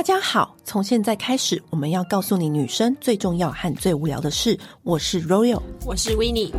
大家好，从现在开始，我们要告诉你女生最重要和最无聊的事。我是 Royal，我是 Winnie。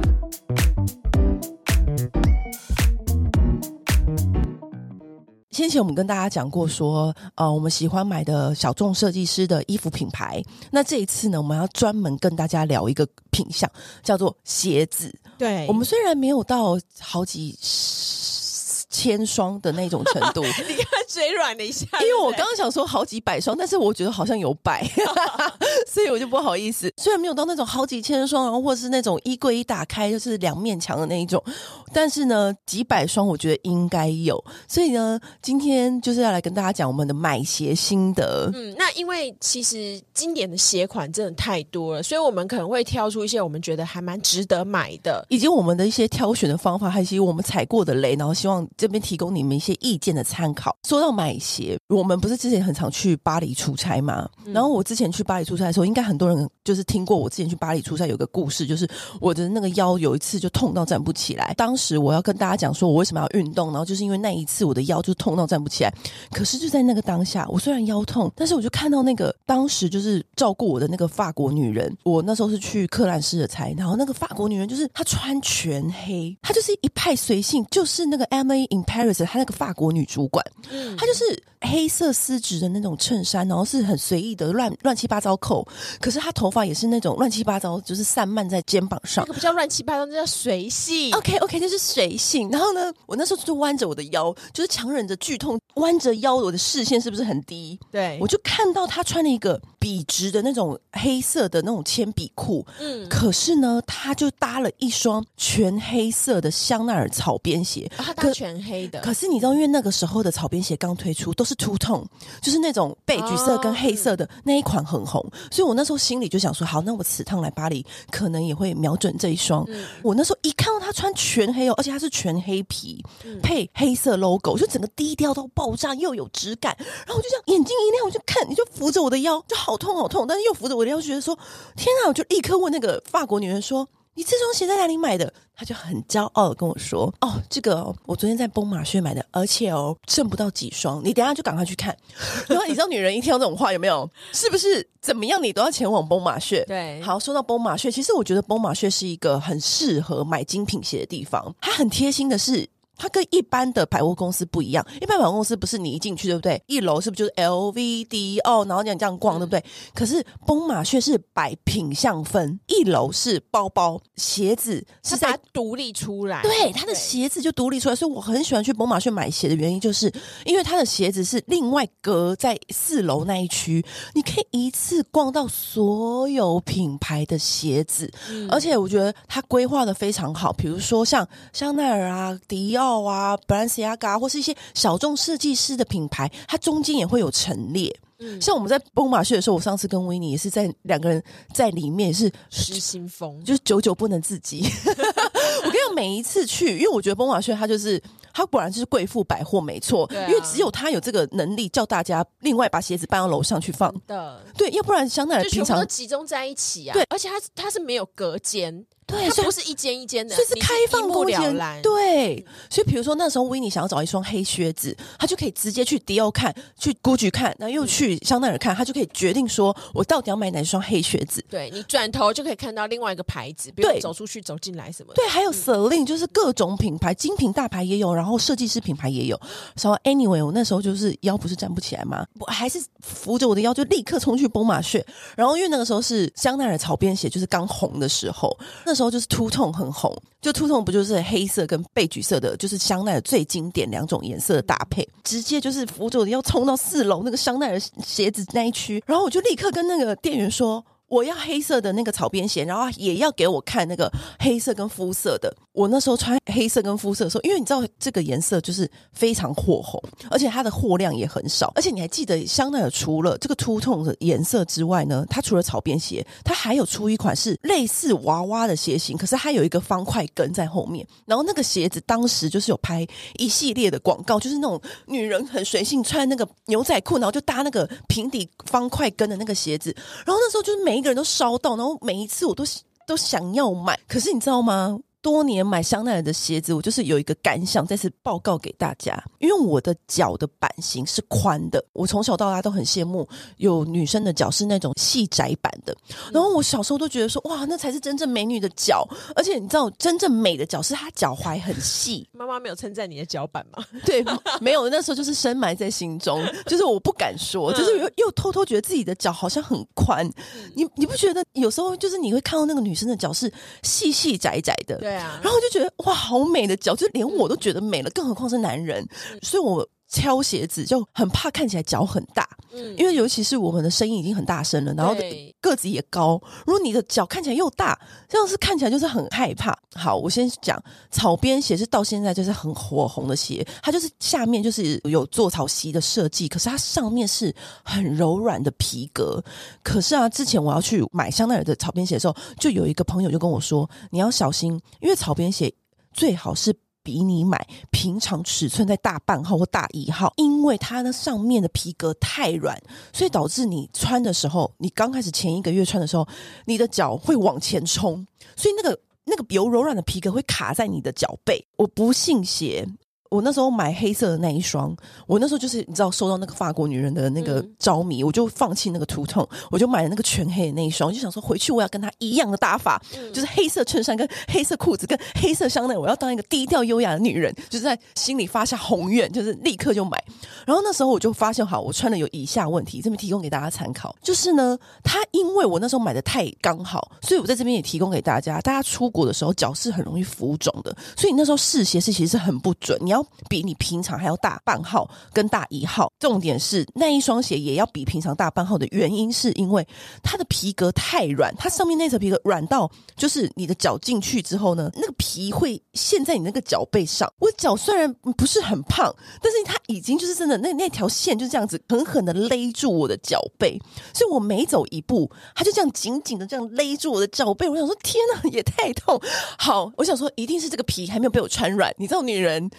先前我们跟大家讲过说，呃，我们喜欢买的小众设计师的衣服品牌。那这一次呢，我们要专门跟大家聊一个品相，叫做鞋子。对，我们虽然没有到好几千双的那种程度，你看嘴软了一下，因为我刚刚想说好几百双，但是我觉得好像有百，所以我就不好意思。虽然没有到那种好几千双，然后或是那种衣柜一打开就是两面墙的那一种，但是呢，几百双我觉得应该有。所以呢，今天就是要来跟大家讲我们的买鞋心得。嗯，那因为其实经典的鞋款真的太多了，所以我们可能会挑出一些我们觉得还蛮值得买的，以及我们的一些挑选的方法，还有一些我们踩过的雷，然后希望。这边提供你们一些意见的参考。说到买鞋，我们不是之前很常去巴黎出差吗？嗯、然后我之前去巴黎出差的时候，应该很多人就是听过我之前去巴黎出差有个故事，就是我的那个腰有一次就痛到站不起来。当时我要跟大家讲说，我为什么要运动，然后就是因为那一次我的腰就痛到站不起来。可是就在那个当下，我虽然腰痛，但是我就看到那个当时就是照顾我的那个法国女人。我那时候是去克兰斯的差，然后那个法国女人就是她穿全黑，她就是一派随性，就是那个 Emily in Paris，她那个法国女主管，嗯，她就是黑色丝质的那种衬衫，然后是很随意的乱乱七八糟扣，可是他头发也是那种乱七八糟，就是散漫在肩膀上。那个不叫乱七八糟，那叫随性。OK OK，就是随性。然后呢，我那时候就弯着我的腰，就是强忍着剧痛，弯着腰，我的视线是不是很低？对，我就看到他穿了一个笔直的那种黑色的那种铅笔裤，嗯，可是呢，他就搭了一双全黑色的香奈儿草编鞋，他搭全。黑的，可是你知道，因为那个时候的草编鞋刚推出，都是 two tone，就是那种贝橘色跟黑色的那一款很红，所以我那时候心里就想说，好，那我此趟来巴黎，可能也会瞄准这一双。嗯、我那时候一看到他穿全黑哦，而且他是全黑皮配黑色 logo，就整个低调到爆炸，又有质感。然后我就这样眼睛一亮，我就看，你就扶着我的腰，就好痛好痛，但是又扶着我的腰，就觉得说，天啊！我就立刻问那个法国女人说。你这双鞋在哪里买的？他就很骄傲的跟我说：“哦，这个、哦、我昨天在崩马靴买的，而且哦，剩不到几双。你等一下就赶快去看。”然后你知道女人一听到这种话有没有？是不是怎么样你都要前往崩马靴？对，好，说到崩马靴，其实我觉得崩马靴是一个很适合买精品鞋的地方。它很贴心的是。它跟一般的百货公司不一样，一般百货公司不是你一进去对不对？一楼是不是就是 LV、迪奥，然后你这样逛对不对？可是崩马靴是摆品相分，一楼是包包、鞋子，是在独立出来。对，它的鞋子就独立出来，所以我很喜欢去崩马靴买鞋的原因，就是因为它的鞋子是另外隔在四楼那一区，你可以一次逛到所有品牌的鞋子，嗯、而且我觉得它规划的非常好，比如说像香奈儿啊、迪奥。啊，Balenciaga 或是一些小众设计师的品牌，它中间也会有陈列。嗯，像我们在崩马靴的时候，我上次跟维尼也是在两个人在里面，也是失心疯，就是久久不能自己。我跟你讲，每一次去，因为我觉得崩马靴它就是它果然就是贵妇百货，没错，啊、因为只有它有这个能力叫大家另外把鞋子搬到楼上去放的。对，要不然香奈儿平常都集中在一起啊。对，而且它它是没有隔间。对，它不是一间一间的，所以是开放空间。对，所以比如说那时候维尼想要找一双黑靴子，他就可以直接去迪奥看，去 GUCCI 看，然后又去香奈儿看，他就可以决定说我到底要买哪双黑靴子。对，你转头就可以看到另外一个牌子，比如走出去、走进来什么的。对，还有 Celine，就是各种品牌，精品大牌也有，然后设计师品牌也有。然后 anyway，我那时候就是腰不是站不起来嘛，我还是扶着我的腰就立刻冲去崩马靴。然后因为那个时候是香奈儿草编鞋就是刚红的时候，那时候就是秃痛。很红，就秃痛不就是黑色跟贝橘色的，就是香奈儿最经典两种颜色的搭配，直接就是扶着我要冲到四楼那个香奈儿鞋子那一区，然后我就立刻跟那个店员说。我要黑色的那个草编鞋，然后也要给我看那个黑色跟肤色的。我那时候穿黑色跟肤色的时候，因为你知道这个颜色就是非常火红，而且它的货量也很少。而且你还记得香奈儿除了这个 two tone 的颜色之外呢，它除了草编鞋，它还有出一款是类似娃娃的鞋型，可是它有一个方块跟在后面。然后那个鞋子当时就是有拍一系列的广告，就是那种女人很随性穿那个牛仔裤，然后就搭那个平底方块跟的那个鞋子。然后那时候就是每。一个人都烧到，然后每一次我都都想要买，可是你知道吗？多年买香奈儿的鞋子，我就是有一个感想，再次报告给大家。因为我的脚的版型是宽的，我从小到大都很羡慕有女生的脚是那种细窄版的。然后我小时候都觉得说，哇，那才是真正美女的脚。而且你知道，真正美的脚是她脚踝很细。妈妈没有称赞你的脚板吗？对，没有。那时候就是深埋在心中，就是我不敢说，就是又又偷偷觉得自己的脚好像很宽。你你不觉得有时候就是你会看到那个女生的脚是细细窄窄的？对啊，然后我就觉得哇，好美的脚，就连我都觉得美了，更何况是男人。所以我挑鞋子就很怕看起来脚很大，嗯，因为尤其是我们的声音已经很大声了，然后个子也高，如果你的脚看起来又大，这样是看起来就是很害怕。好，我先讲草编鞋是到现在就是很火红的鞋，它就是下面就是有做草席的设计，可是它上面是很柔软的皮革。可是啊，之前我要去买香奈儿的草编鞋的时候，就有一个朋友就跟我说，你要小心，因为草编鞋最好是。比你买平常尺寸在大半号或大一号，因为它那上面的皮革太软，所以导致你穿的时候，你刚开始前一个月穿的时候，你的脚会往前冲，所以那个那个有柔软的皮革会卡在你的脚背。我不信邪。我那时候买黑色的那一双，我那时候就是你知道收到那个法国女人的那个着迷，嗯、我就放弃那个图腾，我就买了那个全黑的那一双，我就想说回去我要跟她一样的搭法，嗯、就是黑色衬衫跟黑色裤子跟黑色香奈，我要当一个低调优雅的女人，就是在心里发下宏愿，就是立刻就买。然后那时候我就发现，好，我穿的有以下问题，这边提供给大家参考，就是呢，它因为我那时候买的太刚好，所以我在这边也提供给大家，大家出国的时候脚是很容易浮肿的，所以你那时候试鞋是其实是很不准，你要。比你平常还要大半号跟大一号，重点是那一双鞋也要比平常大半号的原因，是因为它的皮革太软，它上面那层皮革软到，就是你的脚进去之后呢，那个皮会陷在你那个脚背上。我脚虽然不是很胖，但是它已经就是真的那那条线就这样子狠狠的勒住我的脚背，所以我每走一步，它就这样紧紧的这样勒住我的脚背。我想说，天哪，也太痛！好，我想说，一定是这个皮还没有被我穿软。你知道，女人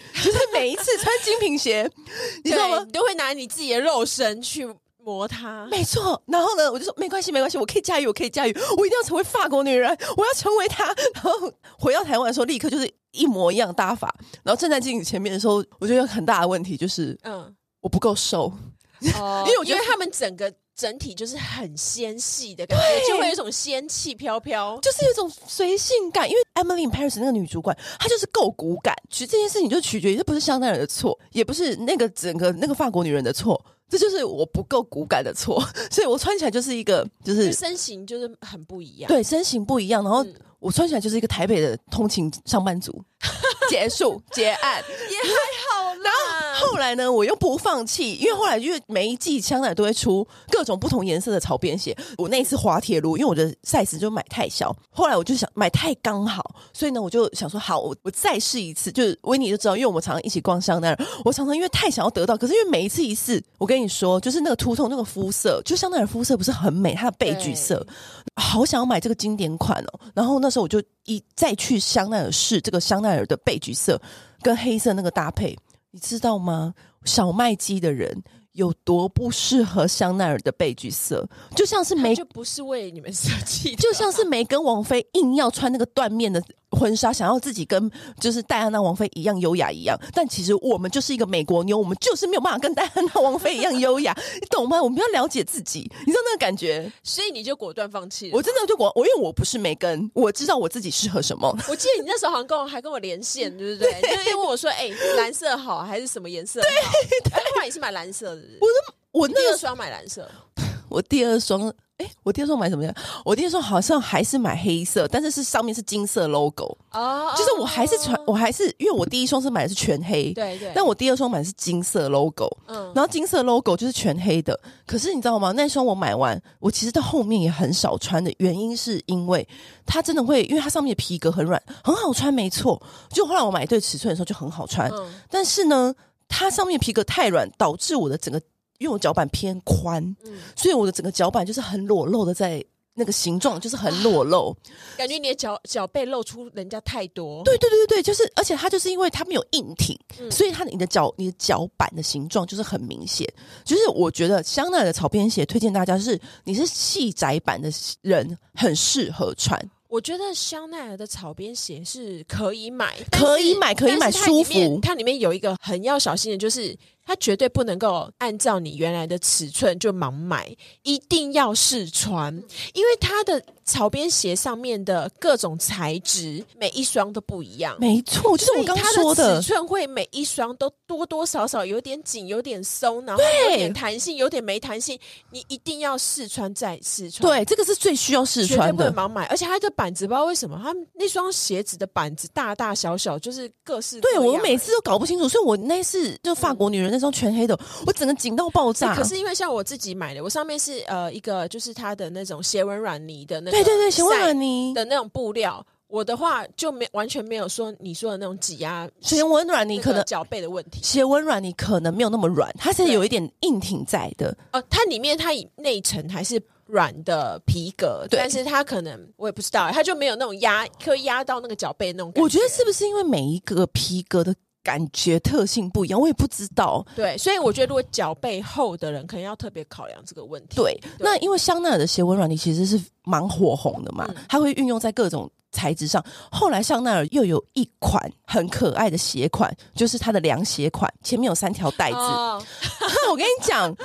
每一次穿精品鞋，你知道吗？你都会拿你自己的肉身去磨它。没错。然后呢，我就说没关系，没关系，我可以驾驭，我可以驾驭，我一定要成为法国女人，我要成为她。然后回到台湾的时候，立刻就是一模一样搭法。然后站在镜子前面的时候，我觉得有很大的问题就是，嗯，我不够瘦。哦，因为我觉得他们整个。整体就是很纤细的感觉，对就会有一种仙气飘飘，就是有一种随性感。因为 Emily in Paris 那个女主管，她就是够骨感。其实这件事情就取决于，这不是香奈儿的错，也不是那个整个那个法国女人的错，这就是我不够骨感的错。所以我穿起来就是一个，就是身形就是很不一样。对，身形不一样，然后我穿起来就是一个台北的通勤上班族。结束结案也还好，然后后来呢，我又不放弃，因为后来因为每一季香奈儿都会出各种不同颜色的草编鞋。我那一次滑铁卢，因为我的 size 就买太小，后来我就想买太刚好，所以呢，我就想说好，我我再试一次。就是维尼就知道，因为我们常常一起逛香奈儿，我常常因为太想要得到，可是因为每一次一试，我跟你说，就是那个秃头那个肤色，就香奈儿肤色不是很美，它的贝橘色，好想要买这个经典款哦。然后那时候我就一再去香奈儿试这个香奈儿的。贝橘色跟黑色那个搭配，你知道吗？小麦肌的人有多不适合香奈儿的贝橘色，就像是梅，就不是为你们设计的，就像是梅根王菲硬要穿那个缎面的。婚纱想要自己跟就是戴安娜王妃一样优雅一样，但其实我们就是一个美国妞，我们就是没有办法跟戴安娜王妃一样优雅，你懂吗？我们要了解自己，你知道那个感觉，所以你就果断放弃了。我真的就果我，因为我不是梅根，我知道我自己适合什么。我记得你那时候好像跟我还跟我连线，对不对？对，就问我说：“哎、欸，蓝色好还是什么颜色好？” 对，后来也是买蓝色的。我的我那个双买蓝色，我第二双。哎，我第二双买什么呀？我第二双好像还是买黑色，但是是上面是金色 logo 哦。就是我还是穿，我还是因为我第一双是买的是全黑，对对。但我第二双买的是金色 logo，嗯。然后金色 logo 就是全黑的。可是你知道吗？那双我买完，我其实到后面也很少穿的原因是因为它真的会，因为它上面的皮革很软，很好穿，没错。就后来我买对尺寸的时候就很好穿，嗯。但是呢，它上面皮革太软，导致我的整个。因为我脚板偏宽，嗯、所以我的整个脚板就是很裸露的，在那个形状就是很裸露，感觉你的脚脚背露出人家太多。对对对对，就是而且它就是因为它没有硬挺，嗯、所以它你的脚你的脚板的形状就是很明显。就是我觉得香奈儿的草编鞋推荐大家，是你是细窄版的人很适合穿。我觉得香奈儿的草编鞋是可以买，可以买，可以买，舒服。它里面有一个很要小心的，就是。它绝对不能够按照你原来的尺寸就盲买，一定要试穿，因为它的草编鞋上面的各种材质，每一双都不一样。没错，就是我刚刚说的，尺寸会每一双都多多少少有点紧，有点松，然后有点弹性，有点没弹性。你一定要试穿再试穿。对，这个是最需要试穿的。不能盲买，而且它的板子不知道为什么，它那双鞋子的板子大大小小，就是各式各。对，我每次都搞不清楚，所以我那次就法国女人。那双全黑的，我整个紧到爆炸。欸、可是因为像我自己买的，我上面是呃一个就是它的那种斜纹软泥的那对对对斜纹软泥的那种布料，我的话就没完全没有说你说的那种挤压斜纹软泥可能脚背的问题。斜纹软泥可能没有那么软，它是有一点硬挺在的。呃，它里面它内层还是软的皮革，对但是它可能我也不知道，它就没有那种压，可以压到那个脚背那种感觉。我觉得是不是因为每一个皮革的。感觉特性不一样，我也不知道。对，所以我觉得如果脚背厚的人，可能要特别考量这个问题。对，对那因为香奈儿的鞋纹软呢，其实是蛮火红的嘛，嗯、它会运用在各种材质上。后来香奈儿又有一款很可爱的鞋款，就是它的凉鞋款，前面有三条带子。哦、我跟你讲，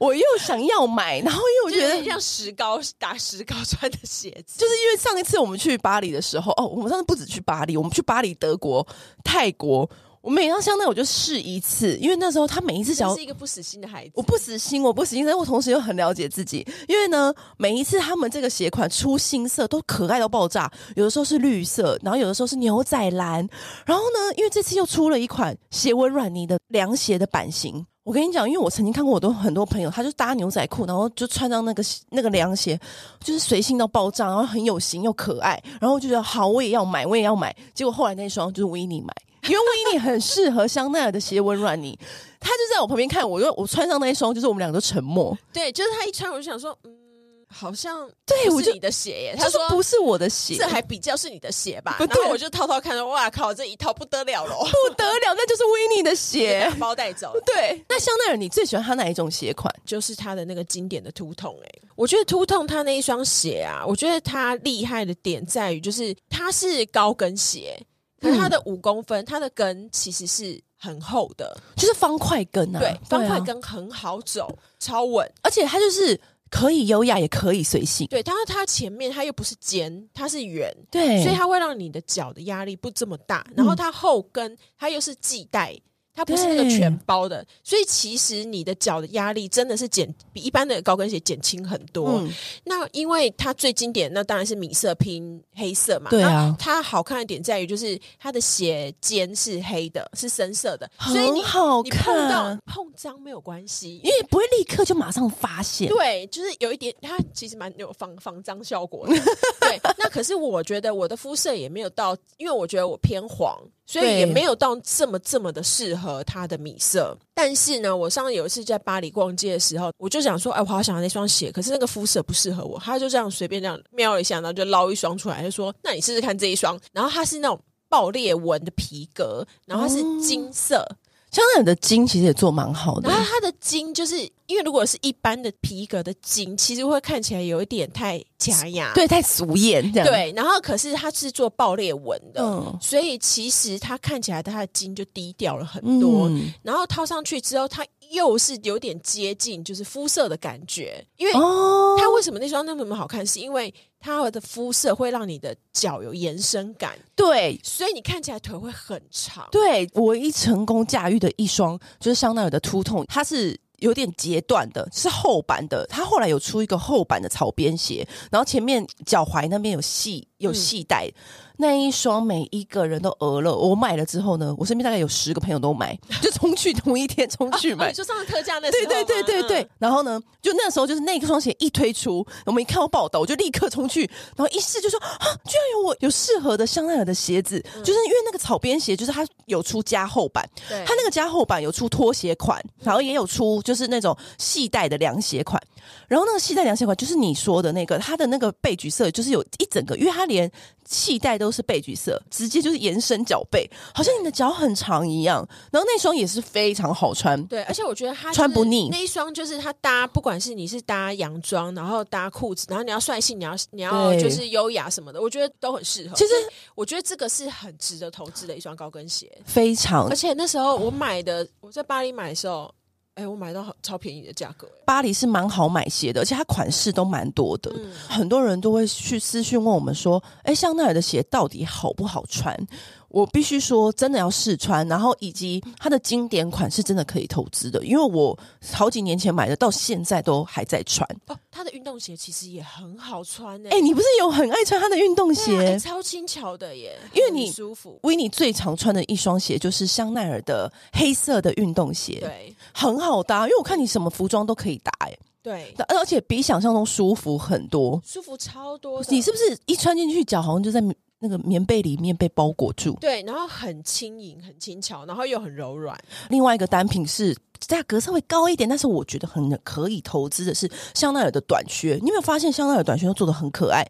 我又想要买，然后又觉得像石膏打石膏穿的鞋子，就是因为上一次我们去巴黎的时候，哦，我们上次不止去巴黎，我们去巴黎、德国、泰国。我每到香奈我就试一次，因为那时候他每一次只要是一个不死心的孩子，我不死心，我不死心，但我同时又很了解自己，因为呢，每一次他们这个鞋款出新色都可爱到爆炸，有的时候是绿色，然后有的时候是牛仔蓝，然后呢，因为这次又出了一款鞋纹软泥的凉鞋的版型，我跟你讲，因为我曾经看过我都很多朋友，他就搭牛仔裤，然后就穿上那个那个凉鞋，就是随性到爆炸，然后很有型又可爱，然后我就觉得好，我也要买，我也要买，结果后来那双就是维尼买。因为维尼很适合香奈儿的鞋纹软呢，他就在我旁边看我，就我穿上那一双，就是我们两个都沉默。对，就是他一穿，我就想说，嗯，好像对，我是你的鞋耶。他说不是我的鞋，这还比较是你的鞋吧？对然后我就偷偷看到，哇靠，这一套不得了了，不得了，那就是维尼的鞋，包带走。对，那香奈儿你最喜欢他哪一种鞋款？就是他的那个经典的图痛。哎，我觉得图痛他那一双鞋啊，我觉得他厉害的点在于，就是它是高跟鞋。它的五公分，它的跟其实是很厚的，就是方块跟啊。对，方块跟很好走，啊、超稳，而且它就是可以优雅，也可以随性。对，但是它前面它又不是尖，它是圆，对，所以它会让你的脚的压力不这么大。然后它后跟它又是系带。它不是那个全包的，所以其实你的脚的压力真的是减比一般的高跟鞋减轻很多。嗯、那因为它最经典，那当然是米色拼黑色嘛。对啊，它好看的点在于就是它的鞋尖是黑的，是深色的，所以你好看，你碰到碰脏没有关系，因为不会立刻就马上发现。对，就是有一点，它其实蛮有防防脏效果的。对，那可是我觉得我的肤色也没有到，因为我觉得我偏黄。所以也没有到这么这么的适合他的米色，但是呢，我上次有一次在巴黎逛街的时候，我就想说，哎，我好想要那双鞋，可是那个肤色不适合我。他就这样随便这样瞄一下，然后就捞一双出来，就说：“那你试试看这一双。”然后它是那种爆裂纹的皮革，然后它是金色。哦香奈儿的金其实也做蛮好的，然后它的金就是因为如果是一般的皮革的金，其实会看起来有一点太假牙，对，太俗艳这样。对，然后可是它是做爆裂纹的，嗯，所以其实它看起来它的金就低调了很多。嗯，然后套上去之后，它又是有点接近就是肤色的感觉，因为它为什么那双那么好看，是因为。它的肤色会让你的脚有延伸感，对，所以你看起来腿会很长。对，唯一成功驾驭的一双就是香奈儿的 Two Tone，它是有点截断的，是厚版的。它后来有出一个厚版的草编鞋，然后前面脚踝那边有细有细带。嗯那一双每一个人都讹了，我买了之后呢，我身边大概有十个朋友都买，就冲去同一天冲去买，就上了特价那。对对对对对。嗯、然后呢，就那时候就是那双鞋一推出，我们一看到报道，我就立刻冲去，然后一试就说啊，居然有我有适合的香奈儿的鞋子，嗯、就是因为那个草编鞋，就是它有出加厚版，对它那个加厚版有出拖鞋款，然后也有出就是那种系带的凉鞋款。然后那个系带凉鞋款就是你说的那个，它的那个背橘色就是有一整个，因为它连系带都是背橘色，直接就是延伸脚背，好像你的脚很长一样。然后那双也是非常好穿，对，而且我觉得它穿不腻。那一双就是它搭，不管是你是搭洋装，然后搭裤子，然后你要帅气，你要你要就是优雅什么的，我觉得都很适合。其实我觉得这个是很值得投资的一双高跟鞋，非常。而且那时候我买的，我在巴黎买的时候。哎、欸，我买到超便宜的价格。巴黎是蛮好买鞋的，而且它款式都蛮多的。嗯、很多人都会去私讯问我们说：“哎、欸，香奈儿的鞋到底好不好穿？”我必须说，真的要试穿，然后以及它的经典款是真的可以投资的，因为我好几年前买的，到现在都还在穿。哦，它的运动鞋其实也很好穿诶。哎、欸，你不是有很爱穿它的运动鞋？欸、超轻巧的耶，因为你舒服。维尼最常穿的一双鞋就是香奈儿的黑色的运动鞋，对，很好搭，因为我看你什么服装都可以搭，哎，对，而且比想象中舒服很多，舒服超多。你是不是一穿进去脚好像就在？那个棉被里面被包裹住，对，然后很轻盈、很轻巧，然后又很柔软。另外一个单品是价格稍微高一点，但是我觉得很可以投资的是香奈儿的短靴。你有没有发现香奈儿短靴都做的很可爱？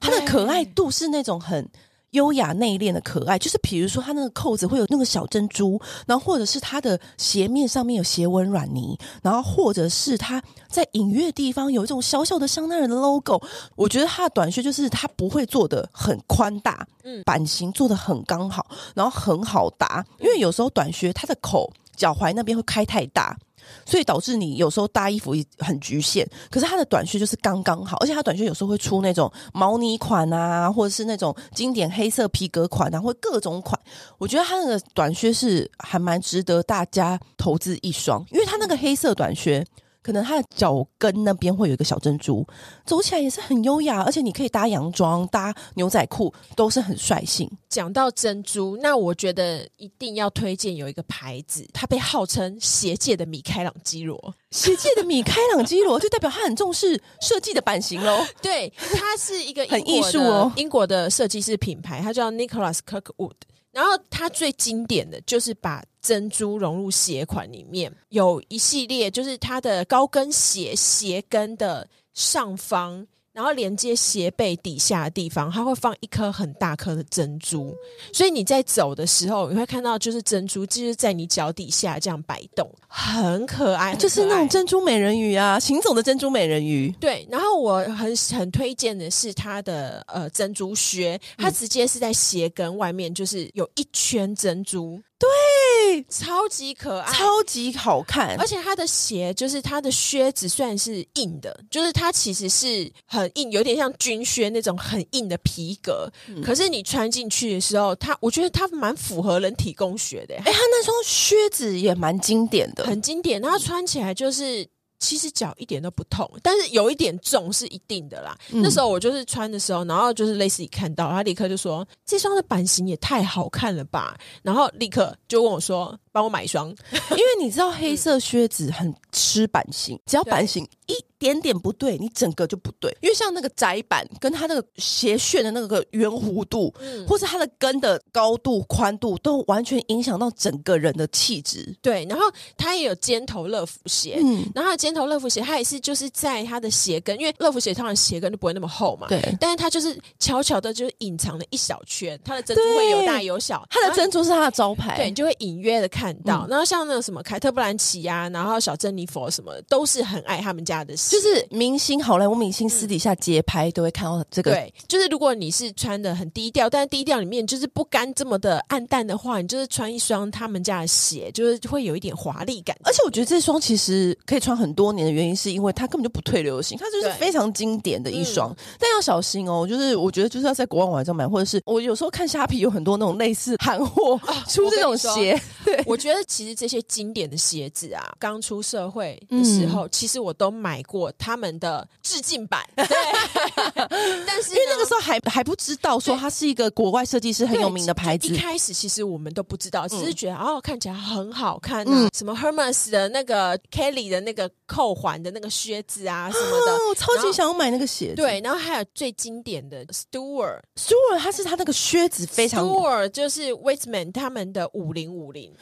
它的可爱度是那种很。优雅内敛的可爱，就是比如说它那个扣子会有那个小珍珠，然后或者是它的鞋面上面有斜纹软泥，然后或者是它在隐约的地方有一种小小的香奈儿的 logo。我觉得它的短靴就是它不会做的很宽大，嗯，版型做的很刚好，然后很好搭，因为有时候短靴它的口脚踝那边会开太大。所以导致你有时候搭衣服很局限，可是它的短靴就是刚刚好，而且它短靴有时候会出那种毛呢款啊，或者是那种经典黑色皮革款然后各种款。我觉得它那个短靴是还蛮值得大家投资一双，因为它那个黑色短靴。可能它的脚跟那边会有一个小珍珠，走起来也是很优雅，而且你可以搭洋装、搭牛仔裤都是很率性。讲到珍珠，那我觉得一定要推荐有一个牌子，它被号称鞋界的米开朗基罗，鞋界的米开朗基罗就代表他很重视设计的版型喽。对，它是一个很艺术哦，英国的设计师品牌，它叫 Nicholas Kirkwood。然后它最经典的就是把珍珠融入鞋款里面，有一系列就是它的高跟鞋鞋跟的上方。然后连接鞋背底下的地方，它会放一颗很大颗的珍珠，所以你在走的时候，你会看到就是珍珠就是在你脚底下这样摆动，很可爱，就是那种珍珠美人鱼啊，行走的珍珠美人鱼。对，然后我很很推荐的是它的呃珍珠靴，它直接是在鞋跟外面就是有一圈珍珠。对，超级可爱，超级好看，而且它的鞋就是它的靴子算是硬的，就是它其实是很硬，有点像军靴那种很硬的皮革。嗯、可是你穿进去的时候，它我觉得它蛮符合人体工学的。哎，它那双靴子也蛮经典的，很经典，然后穿起来就是。其实脚一点都不痛，但是有一点重是一定的啦。嗯、那时候我就是穿的时候，然后就是类似于看到，他立刻就说：“这双的版型也太好看了吧！”然后立刻就问我说：“帮我买一双。”因为你知道黑色靴子很吃版型，只要版型一。点点不对，你整个就不对。因为像那个窄版跟它那个鞋楦的那个圆弧度，嗯，或是它的跟的高度、宽度，都完全影响到整个人的气质。对，然后它也有尖头乐福鞋，嗯，然后尖头乐福鞋，它也是就是在它的鞋跟，因为乐福鞋通常鞋跟就不会那么厚嘛，对，但是它就是悄悄的，就是隐藏了一小圈，它的珍珠会有大有小，它的珍珠是它的招牌，对，你就会隐约的看到。嗯、然后像那个什么凯特·布兰奇呀、啊，然后小珍妮佛什么，都是很爱他们家的鞋。就是明星好莱坞明星私底下街拍都会看到这个。对，就是如果你是穿的很低调，但是低调里面就是不甘这么的暗淡的话，你就是穿一双他们家的鞋，就是会有一点华丽感。而且我觉得这双其实可以穿很多年的原因，是因为它根本就不退流行，它就是非常经典的一双。但要小心哦，就是我觉得就是要在国外网上买，或者是我有时候看虾皮有很多那种类似韩货出这种鞋。对，我觉得其实这些经典的鞋子啊，刚出社会的时候，其实我都买过他们。们的致敬版，对，但是因为那个时候还还不知道说它是一个国外设计师很有名的牌子，一开始其实我们都不知道，只是觉得、嗯、哦看起来很好看、啊，嗯，什么 Hermes 的那个 Kelly 的那个扣环的那个靴子啊什么的，我超级想要买那个鞋子。对，然后还有最经典的 Stuart，Stuart 它是它那个靴子非常，Stuart 就是 Weitzman 他们的五零五零，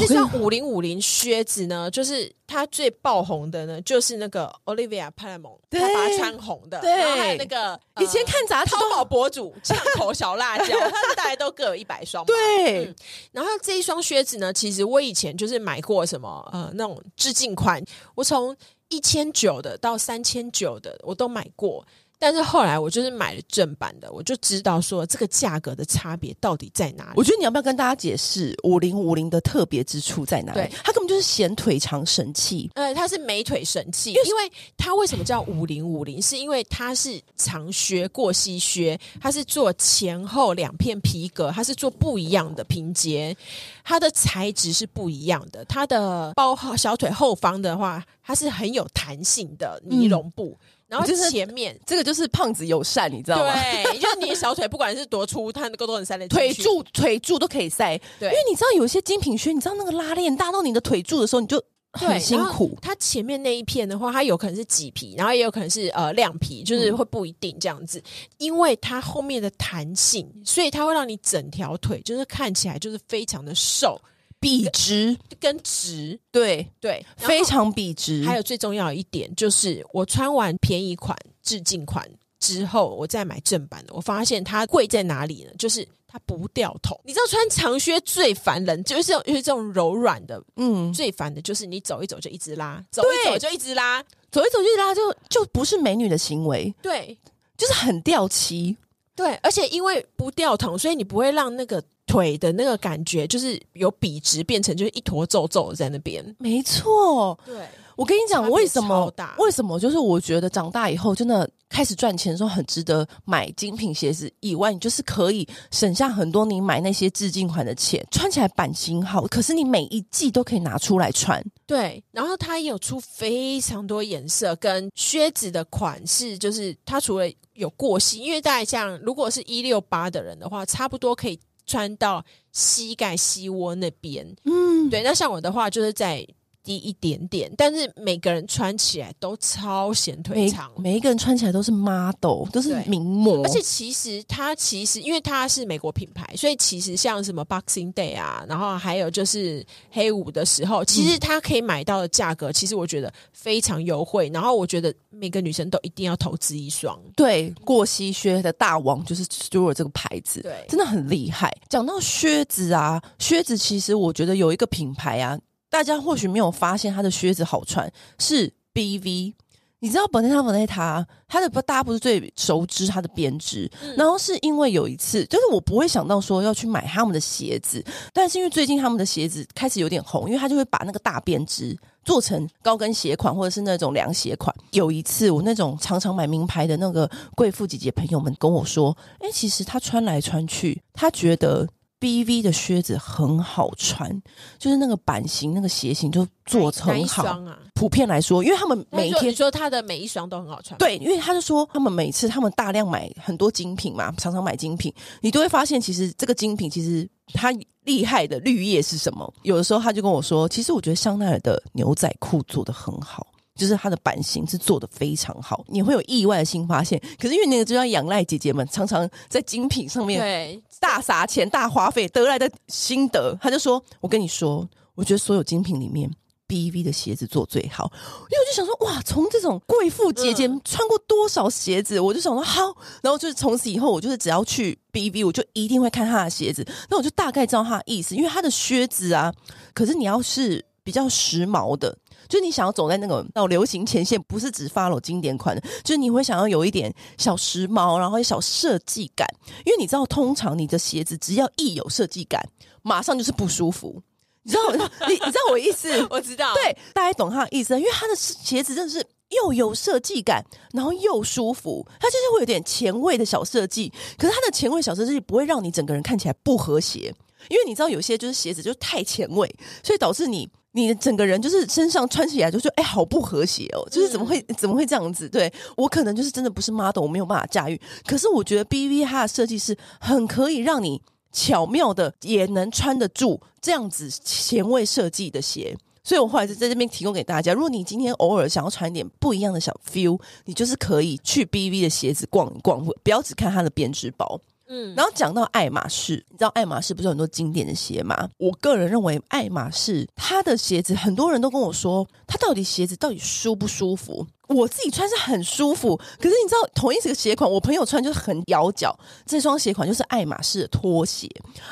这双五零五零靴子呢，就是它最爆红的呢，就是那个 Olivia Palermo，他把它穿红的，对，然后还有那个以前看杂志淘宝博主巷口小辣椒，他大概都各有一百双，对、嗯。然后这一双靴子呢，其实我以前就是买过什么呃那种致敬款，我从一千九的到三千九的我都买过。但是后来我就是买了正版的，我就知道说这个价格的差别到底在哪里。我觉得你要不要跟大家解释五零五零的特别之处在哪里？对，它根本就是显腿长神器。呃，它是美腿神器，因为它为什么叫五零五零？是因为它是长靴、过膝靴，它是做前后两片皮革，它是做不一样的拼接，它的材质是不一样的。它的包号小腿后方的话，它是很有弹性的尼龙布。嗯然后就是前面这个就是胖子友善，你知道吗？对，就是你的小腿不管是多粗，它都都能塞得腿柱腿柱都可以塞。对，因为你知道有些精品靴，你知道那个拉链大到你的腿柱的时候，你就很辛苦。它前面那一片的话，它有可能是麂皮，然后也有可能是呃亮皮，就是会不一定这样子。嗯、因为它后面的弹性，所以它会让你整条腿就是看起来就是非常的瘦。笔直跟直，对对，非常笔直。还有最重要一点就是，我穿完便宜款、致敬款之后，我再买正版的，我发现它贵在哪里呢？就是它不掉头。你知道穿长靴最烦人，就是就是这种柔软的，嗯，最烦的就是你走一走就一直拉，走一走就一直拉，走一走就一直拉，就就不是美女的行为。对，就是很掉漆。对，而且因为不掉筒，所以你不会让那个。腿的那个感觉就是有笔直变成就是一坨皱皱在那边，没错。对，我跟你讲，为什么？为什么？就是我觉得长大以后真的开始赚钱的时候，很值得买精品鞋子。以外，你就是可以省下很多你买那些致敬款的钱，穿起来版型好，可是你每一季都可以拿出来穿。对，然后它也有出非常多颜色跟靴子的款式，就是它除了有过膝，因为大概像如果是一六八的人的话，差不多可以。穿到膝盖、膝窝那边，嗯，对。那像我的话，就是在。低一点点，但是每个人穿起来都超显腿长，每，每一个人穿起来都是 model，都是名模。而且其实它其实因为它是美国品牌，所以其实像什么 Boxing Day 啊，然后还有就是黑五的时候，其实它可以买到的价格，其实我觉得非常优惠。然后我觉得每个女生都一定要投资一双。对，过膝靴的大王就是 Stuart 这个牌子，对，真的很厉害。讲到靴子啊，靴子其实我觉得有一个品牌啊。大家或许没有发现他的靴子好穿，是 BV。你知道 Bonetta Bonetta，他的大家不是最熟知他的编织，嗯、然后是因为有一次，就是我不会想到说要去买他们的鞋子，但是因为最近他们的鞋子开始有点红，因为他就会把那个大编织做成高跟鞋款或者是那种凉鞋款。有一次，我那种常常买名牌的那个贵妇姐姐朋友们跟我说，哎，其实他穿来穿去，他觉得。B V 的靴子很好穿，就是那个版型、那个鞋型就做成很好。啊、普遍来说，因为他们每天说他的每一双都很好穿。对，因为他就说他们每次他们大量买很多精品嘛，常常买精品，你都会发现其实这个精品其实它厉害的绿叶是什么？有的时候他就跟我说，其实我觉得香奈儿的牛仔裤做的很好。就是它的版型是做的非常好，你会有意外的新发现。可是因为那个就要仰赖姐姐们常常在精品上面对大撒钱、大花费得来的心得。他就说：“我跟你说，我觉得所有精品里面，BV 的鞋子做最好。”因为我就想说，哇，从这种贵妇姐姐穿过多少鞋子，嗯、我就想说好。然后就是从此以后，我就是只要去 BV，我就一定会看她的鞋子。那我就大概知道她的意思，因为她的靴子啊，可是你要是比较时髦的。就你想要走在那个到流行前线，不是只 follow 经典款的，就是你会想要有一点小时髦，然后有小设计感。因为你知道，通常你的鞋子只要一有设计感，马上就是不舒服。你知道，你你知道我意思？我知道，对，大家懂他的意思。因为他的鞋子真的是又有设计感，然后又舒服，它就是会有点前卫的小设计。可是它的前卫小设计不会让你整个人看起来不和谐，因为你知道有些就是鞋子就是太前卫，所以导致你。你的整个人就是身上穿起来就说，哎，好不和谐哦，就是怎么会怎么会这样子？对，我可能就是真的不是 model，我没有办法驾驭。可是我觉得 BV 它的设计是很可以让你巧妙的也能穿得住这样子前卫设计的鞋，所以我后来就在这边提供给大家。如果你今天偶尔想要穿一点不一样的小 feel，你就是可以去 BV 的鞋子逛一逛，不要只看它的编织包。嗯，然后讲到爱马仕，你知道爱马仕不是很多经典的鞋吗？我个人认为爱马仕它的鞋子，很多人都跟我说，它到底鞋子到底舒不舒服？我自己穿是很舒服，可是你知道，同一个鞋款，我朋友穿就是很咬脚。这双鞋款就是爱马仕的拖鞋。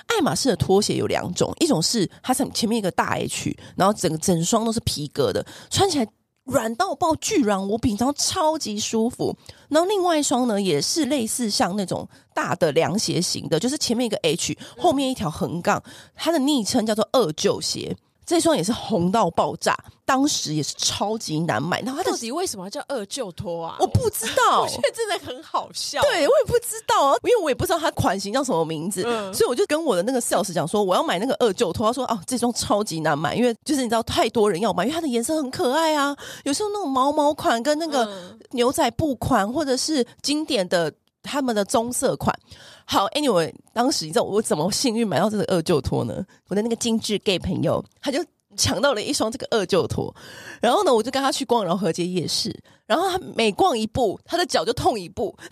爱马仕的拖鞋有两种，一种是它是前面一个大 H，然后整个整双都是皮革的，穿起来。软到爆，巨软无比，然后超级舒服。然后另外一双呢，也是类似像那种大的凉鞋型的，就是前面一个 H，后面一条横杠，它的昵称叫做二舅鞋。这双也是红到爆炸，当时也是超级难买。然后它到底为什么叫二舅拖啊？我不知道，我觉得真的很好笑。对，我也不知道啊，因为我也不知道它款型叫什么名字，嗯、所以我就跟我的那个 sales 讲说，我要买那个二舅拖。他说啊，这双超级难买，因为就是你知道太多人要买，因为它的颜色很可爱啊。有时候那种毛毛款跟那个牛仔布款，或者是经典的他们的棕色款。好，Anyway，当时你知道我怎么幸运买到这个二舅拖呢？我的那个精致 gay 朋友，他就抢到了一双这个二舅拖，然后呢，我就跟他去逛饶河街夜市，然后他每逛一步，他的脚就痛一步。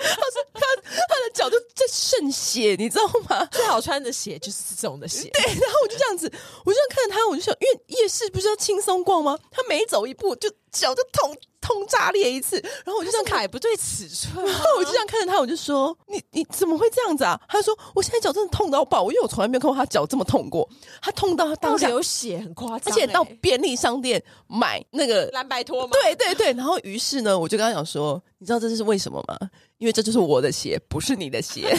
他说他他的脚就在渗血，你知道吗？最好穿的鞋就是这种的鞋。对，然后我就这样子，我就看着他，我就想，因为夜市不是要轻松逛吗？他每走一步就脚就痛痛炸裂一次，然后我就这样看，不对尺寸，然后我就这样看着他，我就说：“你你怎么会这样子啊？”他说：“我现在脚真的痛到爆，因为我从来没有看过他脚这么痛过。他痛到他当下有血，很夸张，而且到便利商店买那个蓝白拖吗？对对对，然后于是呢，我就跟他讲说：“你知道这是为什么吗？”因为这就是我的鞋，不是你的鞋。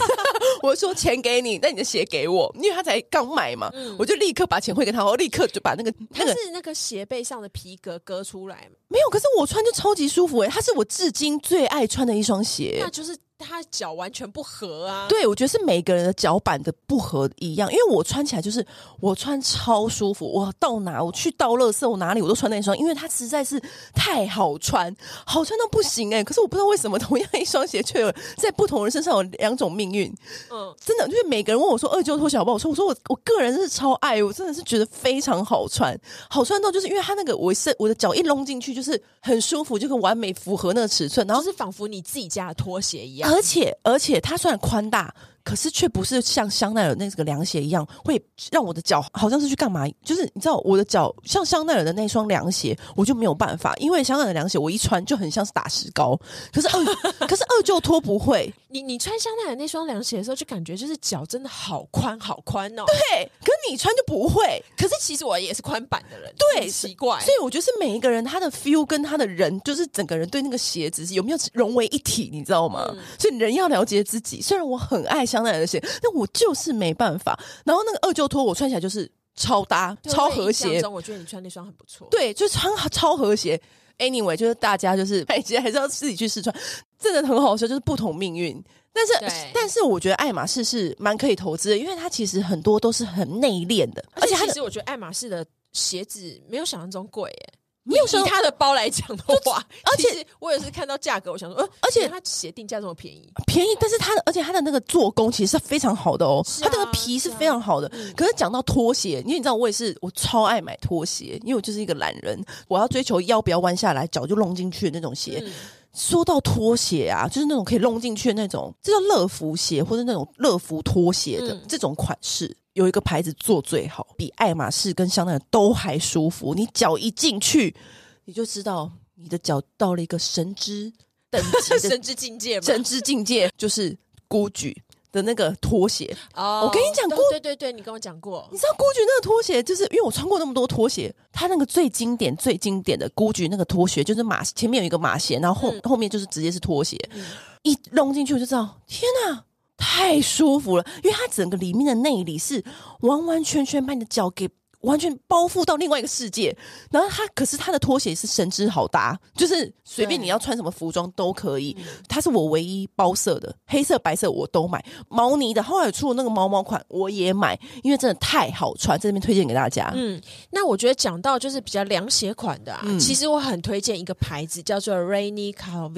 我说钱给你，那你的鞋给我，因为他才刚买嘛。嗯、我就立刻把钱汇给他，我立刻就把那个那个是那个鞋背上的皮革割出来。没有，可是我穿就超级舒服诶、欸，它是我至今最爱穿的一双鞋。那就是。他脚完全不合啊！对，我觉得是每个人的脚板的不合一样，因为我穿起来就是我穿超舒服，我到哪我去到乐色，我哪里我都穿那双，因为它实在是太好穿，好穿到不行哎、欸！可是我不知道为什么同样一双鞋，却有在不同人身上有两种命运。嗯，真的，就是每个人问我说二舅拖鞋好不好穿，我说我我个人是超爱，我真的是觉得非常好穿，好穿到就是因为它那个我是我的脚一拢进去就是很舒服，就很完美符合那个尺寸，然后是仿佛你自己家的拖鞋一样。而且而且它虽然宽大，可是却不是像香奈儿那个凉鞋一样，会让我的脚好像是去干嘛？就是你知道，我的脚像香奈儿的那双凉鞋，我就没有办法，因为香奈儿的凉鞋我一穿就很像是打石膏。可是二，可是二舅拖不会。你你穿香奈儿那双凉鞋的时候，就感觉就是脚真的好宽好宽哦。对，可是你穿就不会。可是其实我也是宽版的人，对，奇怪。所以我觉得是每一个人他的 feel 跟他的人，就是整个人对那个鞋子有没有融为一体，你知道吗？嗯、所以人要了解自己。虽然我很爱香奈儿的鞋，但我就是没办法。然后那个二舅拖我穿起来就是超搭、超和谐。我觉得你穿那双很不错。对，就穿超和谐。Anyway，就是大家就是 买鞋还是要自己去试穿。真的很好笑，就是不同命运。但是，但是我觉得爱马仕是蛮可以投资的，因为它其实很多都是很内敛的，而且其实我觉得爱马仕的鞋子没有想象中贵耶。没有以他的包来讲的话，而且我也是看到价格，我想说，呃，而且他鞋定价这么便宜，便宜，但是它的，而且它的那个做工其实是非常好的哦，啊、它这个皮是非常好的。可是讲到拖鞋，因为你知道我也是，我超爱买拖鞋，因为我就是一个懒人，我要追求腰不要弯下来，脚就弄进去的那种鞋。嗯说到拖鞋啊，就是那种可以弄进去的那种，这叫乐福鞋或者那种乐福拖鞋的、嗯、这种款式，有一个牌子做最好，比爱马仕跟香奈儿都还舒服。你脚一进去，你就知道你的脚到了一个神之等级的 神之境界，神之境界就是 Gucci。的那个拖鞋。哦，我跟你讲过，对对对，你跟我讲过。你知道 Gucci 那个拖鞋，就是因为我穿过那么多拖鞋，它那个最经典、最经典的 Gucci 那个拖鞋，就是马前面有一个马鞋，然后后、嗯、后面就是直接是拖鞋，嗯、一弄进去我就知道，天哪，太舒服了，因为它整个里面的内里是完完全全把你的脚给。完全包覆到另外一个世界，然后他可是他的拖鞋是神之好搭，就是随便你要穿什么服装都可以。对它是我唯一包色的，黑色、白色我都买。毛呢的后来出了那个毛毛款我也买，因为真的太好穿，在这边推荐给大家。嗯，那我觉得讲到就是比较凉鞋款的啊，嗯、其实我很推荐一个牌子叫做 Rainy 买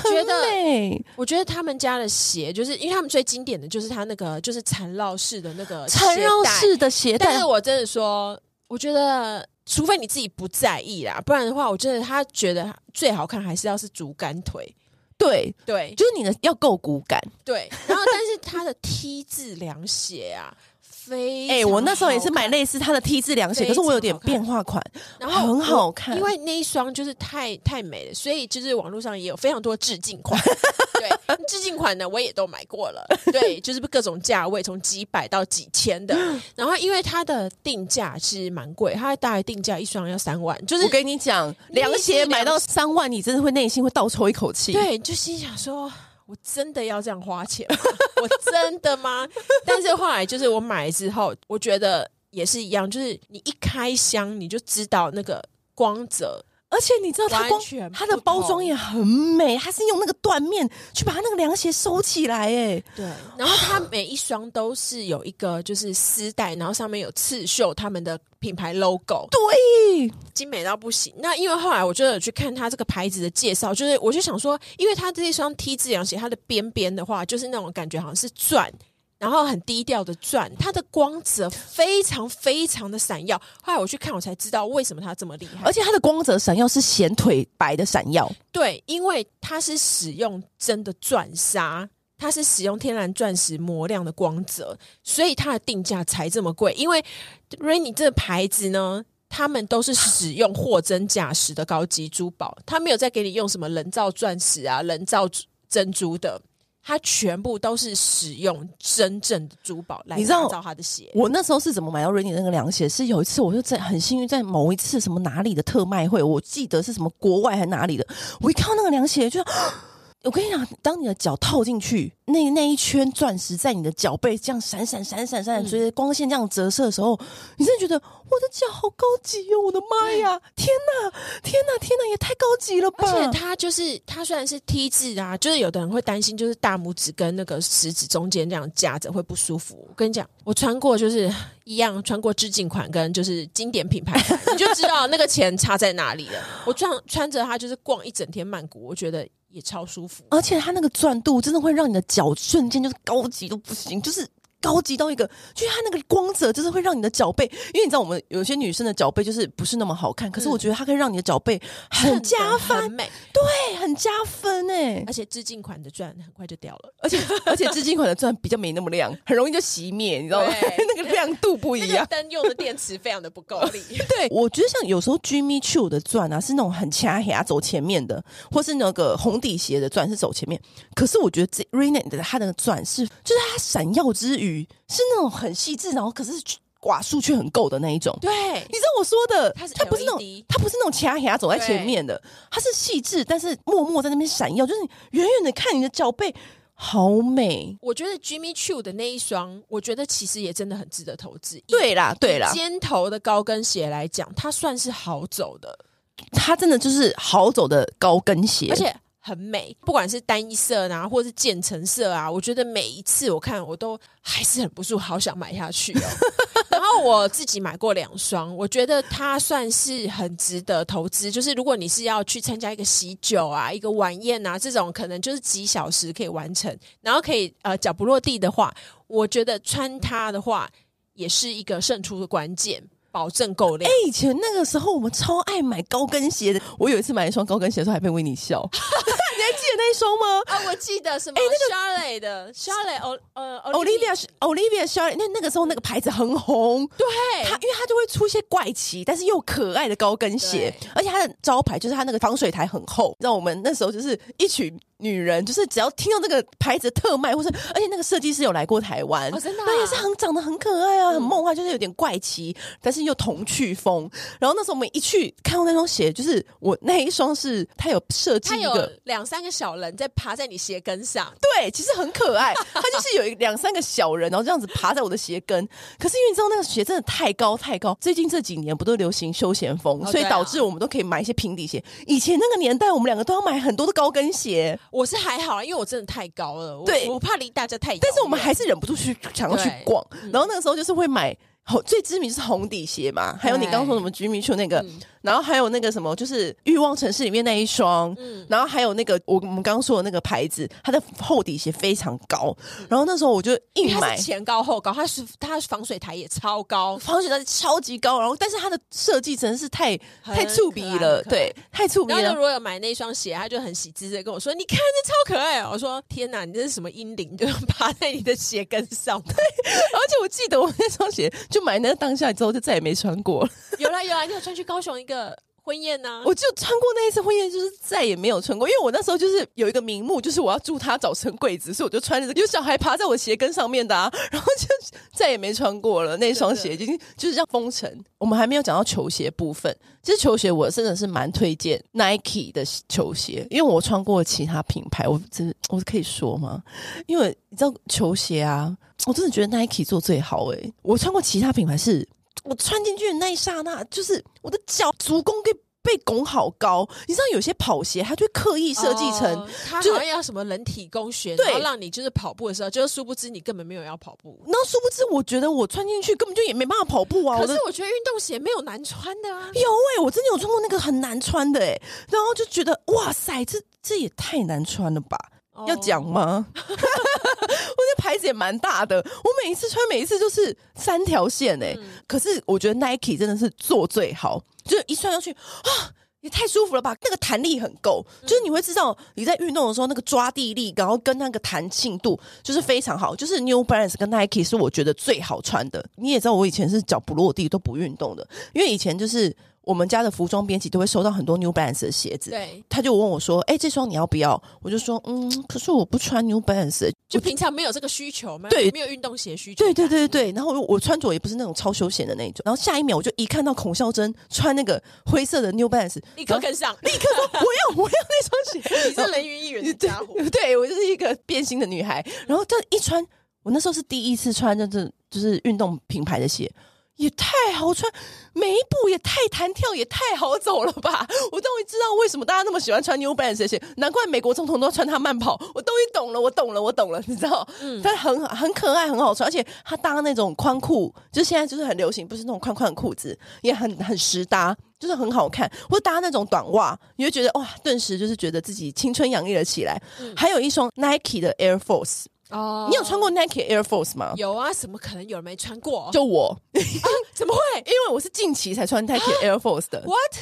过，那个很美。我觉得他们家的鞋，就是因为他们最经典的就是他那个就是缠绕式的那个缠绕式的鞋带。但是我真的说，我觉得除非你自己不在意啦，不然的话，我真的他觉得最好看还是要是竹竿腿。对对，就是你的要够骨感。对，然后但是它的 T 字凉鞋啊。非哎、欸，我那时候也是买类似它的 T 字凉鞋，可是我有点变化款，然后很好看，因为那一双就是太太美了，所以就是网络上也有非常多致敬款。对，致敬款呢，我也都买过了。对，就是各种价位，从几百到几千的。然后因为它的定价其实蛮贵，它大概定价一双要三万。就是我跟你讲，凉鞋买到三万，你真的会内心会倒抽一口气。对，就心想说。我真的要这样花钱？我真的吗？但是后来就是我买了之后，我觉得也是一样，就是你一开箱你就知道那个光泽。而且你知道它光它的包装也很美，它是用那个缎面去把它那个凉鞋收起来，哎，对。然后它每一双都是有一个就是丝带，然后上面有刺绣他们的品牌 logo，对，精美到不行。那因为后来我就有去看它这个牌子的介绍，就是我就想说，因为它这一双 T 字凉鞋，它的边边的话就是那种感觉好像是钻。然后很低调的钻，它的光泽非常非常的闪耀。后来我去看，我才知道为什么它这么厉害。而且它的光泽闪耀是显腿白的闪耀。对，因为它是使用真的钻砂，它是使用天然钻石磨亮的光泽，所以它的定价才这么贵。因为 Rainy 这个牌子呢，他们都是使用货真价实的高级珠宝，他没有再给你用什么人造钻石啊、人造珍珠的。它全部都是使用真正的珠宝来打造他的鞋。我那时候是怎么买到 Rainy 那个凉鞋？是有一次，我就在很幸运，在某一次什么哪里的特卖会，我记得是什么国外还是哪里的，我一看到那个凉鞋就。我跟你讲，当你的脚套进去，那那一圈钻石在你的脚背这样闪闪闪闪闪闪，随着光线这样折射的时候，你真的觉得我的脚好高级哟、哦！我的妈呀，天哪，天哪，天哪，也太高级了吧！而且它就是它虽然是 T 字啊，就是有的人会担心，就是大拇指跟那个食指中间这样夹着会不舒服。我跟你讲，我穿过就是一样，穿过致敬款跟就是经典品牌，你就知道那个钱差在哪里了。我穿穿着它就是逛一整天曼谷，我觉得。也超舒服，而且它那个转度真的会让你的脚瞬间就是高级都不行，就是。高级到一个，就是它那个光泽，就是会让你的脚背，因为你知道我们有些女生的脚背就是不是那么好看，可是我觉得它可以让你的脚背很加分，很美，对，很加分哎。而且致敬款的钻很快就掉了，而且而且致敬款的钻比较没那么亮，很容易就熄灭，你知道吗？那个亮度不一样，灯用的电池非常的不够力。对，我觉得像有时候 Jimmy Choo 的钻啊，是那种很掐牙走前面的，或是那个红底鞋的钻是走前面，可是我觉得这 Rainy 的它那个钻是，就是它闪耀之余。是那种很细致，然后可是寡数却很够的那一种。对，你知道我说的，它是它不是那种，它不是那种掐牙走在前面的，它是细致，但是默默在那边闪耀，就是你远远的看你的脚背好美。我觉得 Jimmy Choo 的那一双，我觉得其实也真的很值得投资。对啦，对啦，尖头的高跟鞋来讲，它算是好走的，它真的就是好走的高跟鞋，而且。很美，不管是单一色啊，或者是渐层色啊，我觉得每一次我看我都还是很不住，好想买下去哦。然后我自己买过两双，我觉得它算是很值得投资。就是如果你是要去参加一个喜酒啊、一个晚宴啊这种，可能就是几小时可以完成，然后可以呃脚不落地的话，我觉得穿它的话也是一个胜出的关键。保证够亮。哎、以前那个时候我们超爱买高跟鞋的。我有一次买一双高跟鞋的时候，还被维尼笑。你还记得那一双吗？啊，我记得什么？哎、欸，那个 Charlotte 的 Charlotte，呃，Olivia Olivia Charlotte。那那个时候那个牌子很红。对，它因为它就会出一些怪奇但是又可爱的高跟鞋，而且它的招牌就是它那个防水台很厚。让我们那时候就是一群。女人就是只要听到那个牌子特卖，或是而且那个设计师有来过台湾，哦，真的，啊，那也是很长得很可爱啊，很梦幻，就是有点怪奇，但是又童趣风。然后那时候我们一去看到那双鞋，就是我那一双是它有设计一个两三个小人在爬在你鞋跟上，对，其实很可爱。它就是有一两三个小人，然后这样子爬在我的鞋跟。可是因为你知道那个鞋真的太高太高，最近这几年不都流行休闲风，所以导致我们都可以买一些平底鞋。以前那个年代，我们两个都要买很多的高跟鞋。我是还好，因为我真的太高了，对，我，怕离大家太远。但是我们还是忍不住去想要去逛，然后那个时候就是会买最知名是红底鞋嘛，还有你刚刚说什么 Jimmy Choo 那个。嗯然后还有那个什么，就是欲望城市里面那一双，嗯，然后还有那个我我们刚刚说的那个牌子，它的厚底鞋非常高。然后那时候我就硬买，前高后高，它是它防水台也超高，防水台超级高。然后但是它的设计真的是太太粗鄙了，对，太粗鄙了。然后如果有买那双鞋，他就很喜滋滋的跟我说：“你看这超可爱哦。”我说：“天哪，你这是什么阴灵？就趴在你的鞋跟上。” 对，而且我记得我那双鞋就买那个当下之后就再也没穿过了。有啦有啦，你有穿去高雄一个。个婚宴呢、啊？我就穿过那一次婚宴，就是再也没有穿过。因为我那时候就是有一个名目，就是我要祝他早生贵子，所以我就穿着这个有小孩爬在我鞋跟上面的，啊，然后就再也没穿过了。那双鞋已经就是这样封尘。我们还没有讲到球鞋部分，其实球鞋我真的是蛮推荐 Nike 的球鞋，因为我穿过其他品牌，我真我可以说吗？因为你知道球鞋啊，我真的觉得 Nike 做最好诶、我穿过其他品牌是。我穿进去的那一刹那，就是我的脚足弓给被拱好高。你知道有些跑鞋，它就刻意设计成，哦、它好像要什么人体工学，对，然后让你就是跑步的时候，就是殊不知你根本没有要跑步。那殊不知，我觉得我穿进去根本就也没办法跑步啊。可是我觉得运动鞋没有难穿的啊。有哎、欸，我真的有穿过那个很难穿的哎、欸，然后就觉得哇塞，这这也太难穿了吧？哦、要讲吗？牌子也蛮大的，我每一次穿，每一次就是三条线哎、欸。嗯、可是我觉得 Nike 真的是做最好，就是一穿上去啊，也太舒服了吧！那个弹力很够，嗯、就是你会知道你在运动的时候那个抓地力，然后跟那个弹性度就是非常好。就是 New Balance 跟 Nike 是我觉得最好穿的。你也知道我以前是脚不落地都不运动的，因为以前就是。我们家的服装编辑都会收到很多 New Balance 的鞋子，对，他就问我说：“哎，这双你要不要？”我就说：“嗯，可是我不穿 New Balance，就平常没有这个需求吗？对，没有运动鞋需求。”对对对对，然后我穿着也不是那种超休闲的那种。然后下一秒我就一看到孔孝真穿那个灰色的 New Balance，立刻跟上，立刻说：“我要，我要那双鞋！”你是人云亦云的家伙，对，我就是一个变心的女孩。然后这一穿，我那时候是第一次穿，就是就是运动品牌的鞋。也太好穿，每一步也太弹跳，也太好走了吧！我终于知道为什么大家那么喜欢穿 New Balance 这些，难怪美国总统都要穿它慢跑。我终于懂了，我懂了，我懂了，你知道？嗯，它很很可爱，很好穿，而且它搭那种宽裤，就现在就是很流行，不是那种宽宽的裤子，也很很实搭，就是很好看。或者搭那种短袜，你会觉得哇，顿时就是觉得自己青春洋溢了起来。嗯，还有一双 Nike 的 Air Force。哦，你有穿过 Nike Air Force 吗？有啊，怎么可能有人没穿过？就我，啊、怎么会？因为我是近期才穿 Nike Air Force 的。What？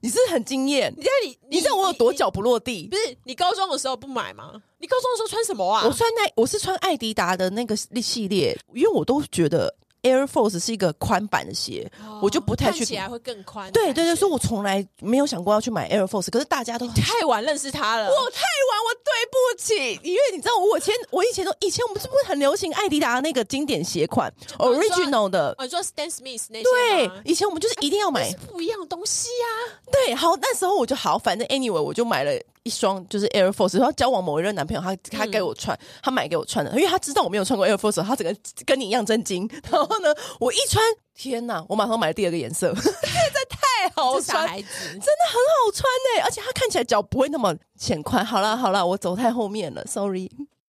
你是，是很惊艳？你在你，你，你知道我有多脚不落地？不是，你高中的时候不买吗？你高中的时候穿什么啊？我穿那，我是穿艾迪达的那个系列，因为我都觉得。Air Force 是一个宽版的鞋，哦、我就不太去。看起来会更宽。对对对，所以我从来没有想过要去买 Air Force。可是大家都太晚认识他了，我太晚，我对不起。因为你知道，我以前我以前都以前我们是不是很流行艾迪达那个经典鞋款、哦、Original 的？哦，你说 Stan Smith 那些？对，以前我们就是一定要买、啊、不一样的东西呀、啊。对，好，那时候我就好，反正 Anyway 我就买了。一双就是 Air Force，然后交往某一任男朋友，他他给我穿，嗯、他买给我穿的，因为他知道我没有穿过 Air Force，他整个跟你一样震惊。然后呢，我一穿，天哪！我马上买了第二个颜色，这太好穿，孩子真的很好穿呢，而且它看起来脚不会那么浅宽。好了好了，我走太后面了，Sorry。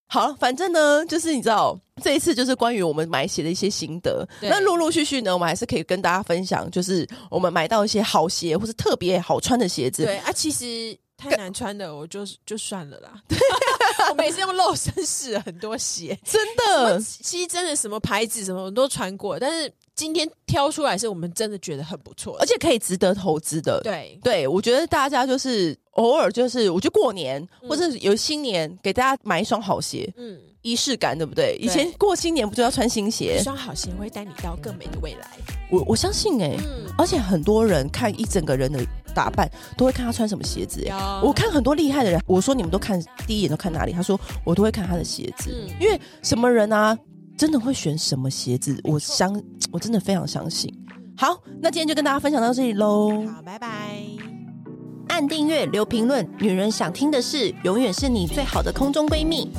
好，反正呢，就是你知道，这一次就是关于我们买鞋的一些心得。那陆陆续续呢，我们还是可以跟大家分享，就是我们买到一些好鞋或是特别好穿的鞋子。对啊，其实。太难穿的，我就就算了啦。我每次用露身试了很多鞋，真的，其实真的什么牌子什么我都穿过，但是今天挑出来是我们真的觉得很不错，而且可以值得投资的。对对，我觉得大家就是偶尔就是，我觉得过年、嗯、或者有新年给大家买一双好鞋，嗯。仪式感对不对？以前过新年不就要穿新鞋？一双好鞋会带你到更美的未来。我我相信哎、欸，嗯、而且很多人看一整个人的打扮，都会看他穿什么鞋子、欸。我看很多厉害的人，我说你们都看第一眼都看哪里？他说我都会看他的鞋子，嗯、因为什么人啊，真的会选什么鞋子？我相我真的非常相信。好，那今天就跟大家分享到这里喽。好，拜拜。按订阅，留评论，女人想听的事，永远是你最好的空中闺蜜。